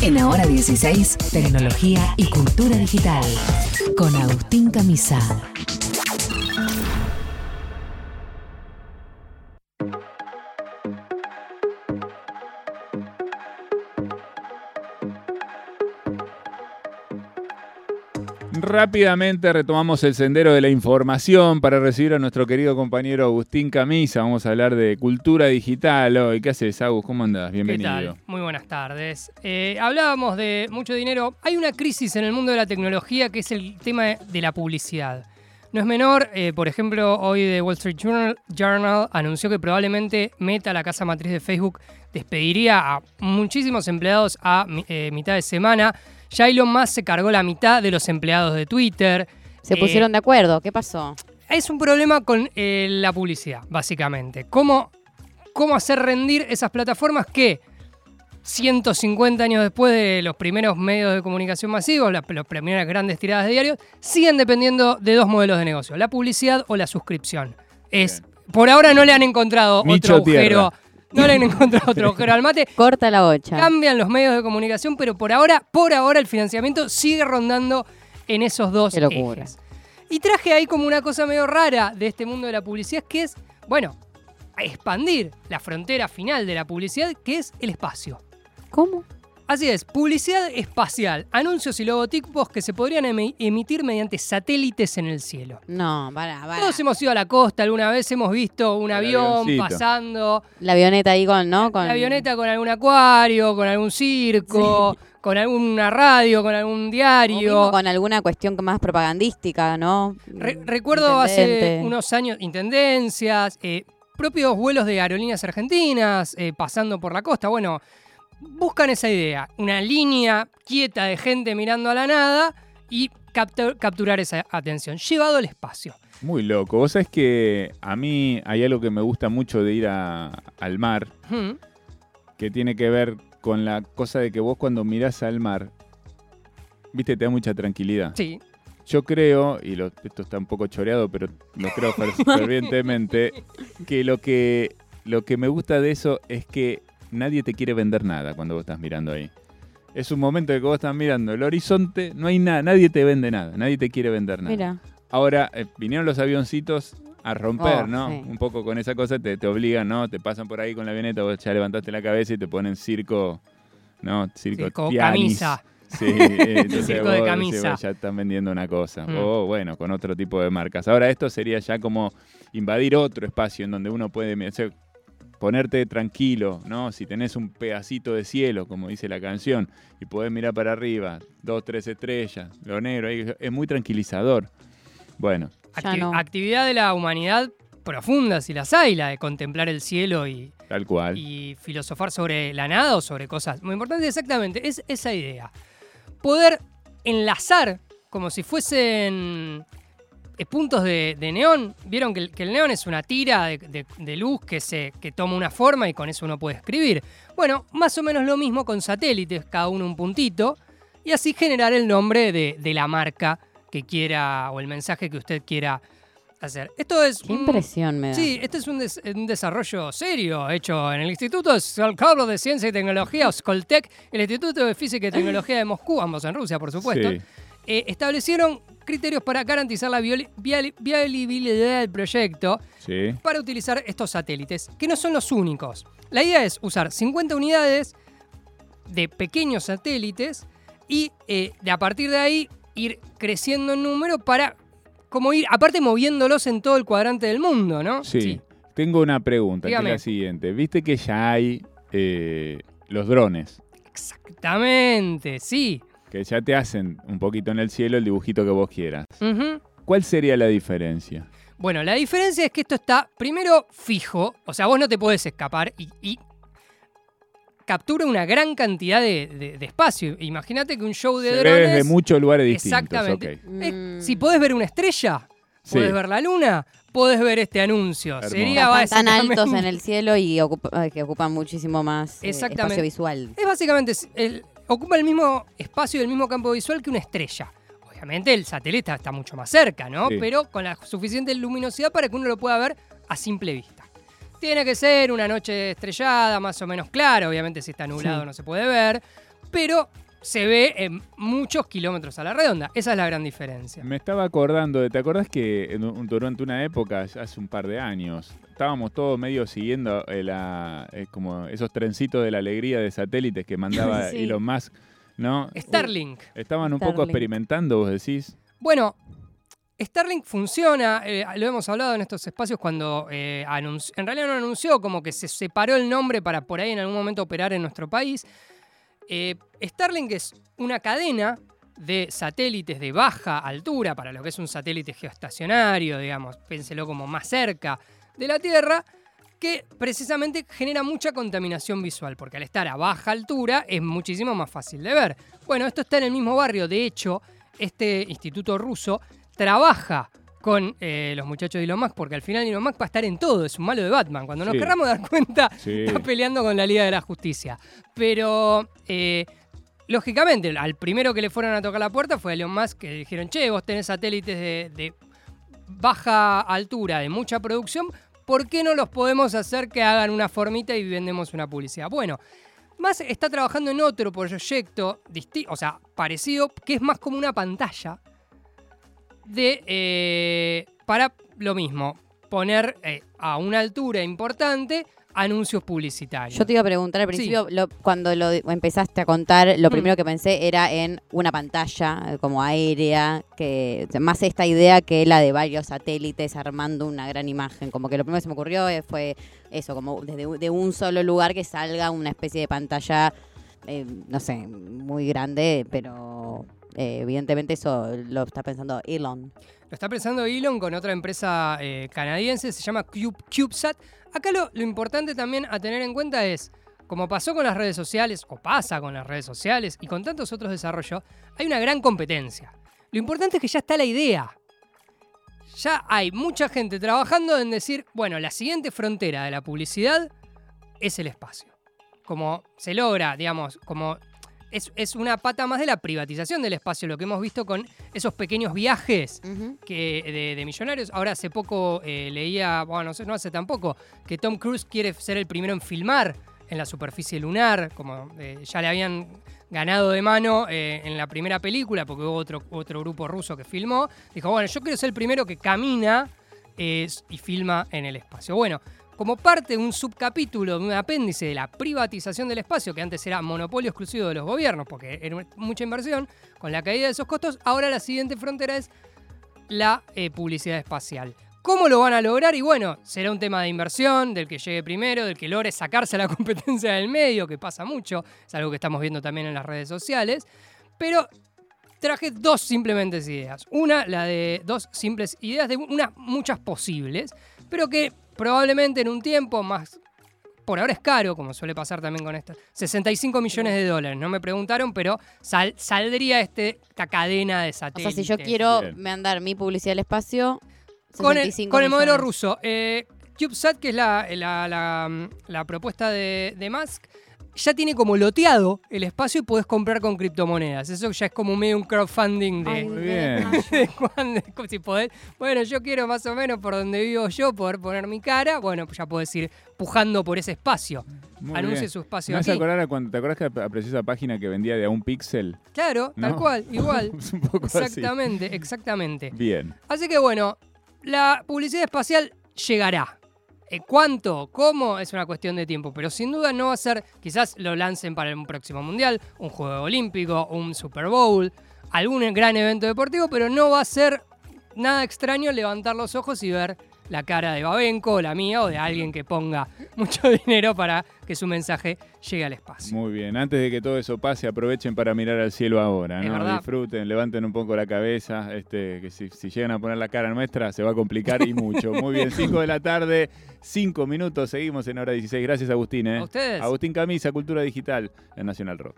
En Ahora 16, tecnología y cultura digital. Con Agustín Camisa. Rápidamente retomamos el sendero de la información para recibir a nuestro querido compañero Agustín Camisa. Vamos a hablar de cultura digital hoy. ¿Qué haces, Agus? ¿Cómo andás? Bienvenido. ¿Qué tal? Muy buenas tardes. Eh, hablábamos de mucho dinero. Hay una crisis en el mundo de la tecnología que es el tema de la publicidad. No es menor, eh, por ejemplo, hoy The Wall Street Journal, anunció que probablemente Meta, la casa matriz de Facebook, despediría a muchísimos empleados a eh, mitad de semana ya Elon Musk se cargó la mitad de los empleados de Twitter. Se pusieron de acuerdo, ¿qué pasó? Es un problema con la publicidad, básicamente. ¿Cómo, ¿Cómo hacer rendir esas plataformas que 150 años después de los primeros medios de comunicación masivos, las, primeras grandes tiradas de diarios, siguen dependiendo de dos modelos de negocio, la publicidad o la suscripción. Es, por ahora no le han encontrado otro agujero no le han encontrado otro agujero al mate. Corta la bocha. Cambian los medios de comunicación, pero por ahora, por ahora el financiamiento sigue rondando en esos dos Qué locura. Y traje ahí como una cosa medio rara de este mundo de la publicidad, que es, bueno, expandir la frontera final de la publicidad, que es el espacio. ¿Cómo? Así es, publicidad espacial, anuncios y logotipos que se podrían emitir mediante satélites en el cielo. No, para, para. Todos hemos ido a la costa alguna vez, hemos visto un avión pasando. La avioneta ahí con, ¿no? Con... La avioneta con algún acuario, con algún circo. Con alguna radio, con algún diario. con alguna cuestión más propagandística, ¿no? recuerdo hace unos años, intendencias, eh, propios vuelos de aerolíneas argentinas eh, pasando por la costa. Bueno, buscan esa idea, una línea quieta de gente mirando a la nada y capturar esa atención, llevado al espacio. Muy loco. Vos sabés que a mí hay algo que me gusta mucho de ir al mar, que tiene que ver con la cosa de que vos cuando mirás al mar, viste, te da mucha tranquilidad. Sí. Yo creo, y esto está un poco choreado, pero lo creo fervientemente, que lo que lo que me gusta de eso es que nadie te quiere vender nada cuando vos estás mirando ahí. Es un momento de que vos estás mirando el horizonte, no hay nada, nadie te vende nada, nadie te quiere vender nada. Mira. Ahora, eh, vinieron los avioncitos a romper, oh, ¿no? Un poco con esa cosa te, te, obligan, ¿no? Te pasan por ahí con la avioneta, vos ya levantaste la cabeza y te ponen circo, ¿no? Circo sí, camisa. Sí, entonces circo de camisa. ya están vendiendo una cosa. Mm. O bueno, con otro tipo de marcas. Ahora esto sería ya como invadir otro espacio en donde uno puede ponerte tranquilo, ¿no? Si tenés un pedacito de cielo, como dice la canción, y podés mirar para arriba, dos, tres estrellas, lo negro, es muy tranquilizador. Bueno. Actividad de la humanidad profunda, si las hay, la de contemplar el cielo y, Tal cual. y filosofar sobre la nada o sobre cosas muy importantes. Exactamente, es esa idea. Poder enlazar como si fuesen puntos de, neón. Vieron que el, neón es una tira de, luz que, se, que toma una forma y con eso uno puede escribir. Bueno, más o menos lo mismo con satélites, cada uno un puntito, y así generar el nombre de, la marca que quiera o el mensaje que usted quiera hacer. Esto es. Qué impresión me da. Sí, este es un, desarrollo serio hecho en el Instituto de Ciencia y Tecnología, Skoltech, el Instituto de Física y Tecnología de Moscú, ambos en Rusia, por supuesto. Eh, establecieron criterios para garantizar la viabilidad del proyecto para utilizar estos satélites, que no son los únicos. La idea es usar 50 unidades de pequeños satélites y eh, de a partir de ahí ir creciendo en número para como ir, aparte moviéndolos en todo el cuadrante del mundo, ¿no? Sí. Tengo una pregunta, que es la siguiente. Viste que ya hay eh, los drones. Exactamente, sí que ya te hacen un poquito en el cielo el dibujito que vos quieras. ¿Cuál sería la diferencia? Bueno, la diferencia es que esto está primero fijo, o sea, vos no te podés escapar y, captura una gran cantidad de, espacio. Imagínate que un show de Se drones. Ve desde muchos lugares distintos. Exactamente. Eh, si podés ver una estrella, podés ver la luna, podés ver este anuncio. Sería Están tan altos en el cielo y que ocupan muchísimo más eh, espacio visual. Es básicamente el, ocupa el mismo espacio y el mismo campo visual que una estrella. Obviamente el satélite está mucho más cerca, ¿no? Pero con la suficiente luminosidad para que uno lo pueda ver a simple vista. Tiene que ser una noche estrellada, más o menos clara, obviamente si está nublado no se puede ver, pero se ve en muchos kilómetros a la redonda. Esa es la gran diferencia. Me estaba acordando, de, ¿te acordás que durante una época, hace un par de años, estábamos todos medio siguiendo eh, eh, como esos trencitos de la alegría de satélites que mandaba Elon Musk, ¿no? Starlink. Estaban un poco experimentando, vos decís. Bueno, Starlink funciona, eh, lo hemos hablado en estos espacios cuando en realidad no anunció, como que se separó el nombre para por ahí en algún momento operar en nuestro país. Eh, Starlink es una cadena de satélites de baja altura, para lo que es un satélite geoestacionario, digamos, pénselo como más cerca de la Tierra, que precisamente genera mucha contaminación visual, porque al estar a baja altura es muchísimo más fácil de ver. Bueno, esto está en el mismo barrio, de hecho, este instituto ruso trabaja con eh, los muchachos de Elon Musk, porque al final Elon Musk va a estar en todo, es un malo de Batman. Cuando nos querramos dar cuenta, está peleando con la Liga de la Justicia. Pero, eh, lógicamente, al primero que le fueron a tocar la puerta fue a Elon Musk, que dijeron, che, vos tenés satélites de, baja altura, de mucha producción, ¿por qué no los podemos hacer que hagan una formita y vendemos una publicidad? Bueno, más está trabajando en otro proyecto, o sea, parecido, que es más como una pantalla de, eh, para lo mismo, poner eh, a una altura importante anuncios publicitarios. Yo te iba a preguntar al principio, cuando lo empezaste a contar, lo mm. primero que pensé era en una pantalla eh, como aérea, que más esta idea que la de varios satélites armando una gran imagen. Como que lo primero que se me ocurrió fue eso, como desde de un solo lugar que salga una especie de pantalla, no sé, muy grande, pero eh, evidentemente eso lo está pensando Elon. Lo está pensando Elon con otra empresa eh, canadiense, se llama CubeSat. Acá lo, importante también a tener en cuenta es, como pasó con las redes sociales, o pasa con las redes sociales y con tantos otros desarrollos, hay una gran competencia. Lo importante es que ya está la idea. Ya hay mucha gente trabajando en decir, bueno, la siguiente frontera de la publicidad es el espacio. Como se logra, digamos, como es, una pata más de la privatización del espacio, lo que hemos visto con esos pequeños viajes que, de, millonarios. Ahora hace poco eh, leía, bueno, no, sé, no hace tampoco, que Tom Cruise quiere ser el primero en filmar en la superficie lunar, como eh, ya le habían ganado de mano eh, en la primera película, porque hubo otro, otro grupo ruso que filmó. Dijo, bueno, yo quiero ser el primero que camina y filma en el espacio. Bueno, como parte de un subcapítulo, de un apéndice de la privatización del espacio, que antes era monopolio exclusivo de los gobiernos, porque era mucha inversión, con la caída de esos costos, ahora la siguiente frontera es la eh, publicidad espacial. ¿Cómo lo van a lograr? Y bueno, será un tema de inversión, del que llegue primero, del que logre sacarse la competencia del medio, que pasa mucho, es algo que estamos viendo también en las redes sociales. Pero traje dos simplemente ideas. Una, la de dos simples ideas, de unas muchas posibles, pero que probablemente en un tiempo más por ahora es caro, como suele pasar también con esto. 65 millones de dólares, no me preguntaron, pero saldría este, esta cadena de satélites. O sea, si yo quiero mandar mi publicidad al espacio, con el, con el modelo ruso. Eh, CubeSat, que es la, propuesta de, de Musk, ya tiene como loteado el espacio y puedes comprar con criptomonedas. Eso ya es como medio un crowdfunding de, Muy bien. si podés, bueno, yo quiero más o menos por donde vivo yo poder poner mi cara, bueno, ya puedes ir pujando por ese espacio. Anuncie su espacio ¿Me aquí. Acordar cuando, ¿Te acuerdas que apareció esa página que vendía de a un píxel? Claro, tal cual, igual. un poco exactamente, exactamente. Bien. Así que bueno, la publicidad espacial llegará. Eh, ¿Cuánto? ¿Cómo? Es una cuestión de tiempo, pero sin duda no va a ser, quizás lo lancen para un próximo mundial, un juego olímpico, un Super Bowl, algún gran evento deportivo, pero no va a ser nada extraño levantar los ojos y ver la cara de Babenco o la mía o de alguien que ponga mucho dinero para que su mensaje llegue al espacio. Muy bien, antes de que todo eso pase, aprovechen para mirar al cielo ahora, ¿no? Disfruten, levanten un poco la cabeza, este, que si, llegan a poner la cara nuestra se va a complicar y mucho. Muy bien, 5 de la tarde, 5 minutos, seguimos en hora 16. Gracias Agustín, ¿eh? A ustedes. Agustín Camisa, Cultura Digital en Nacional Rock.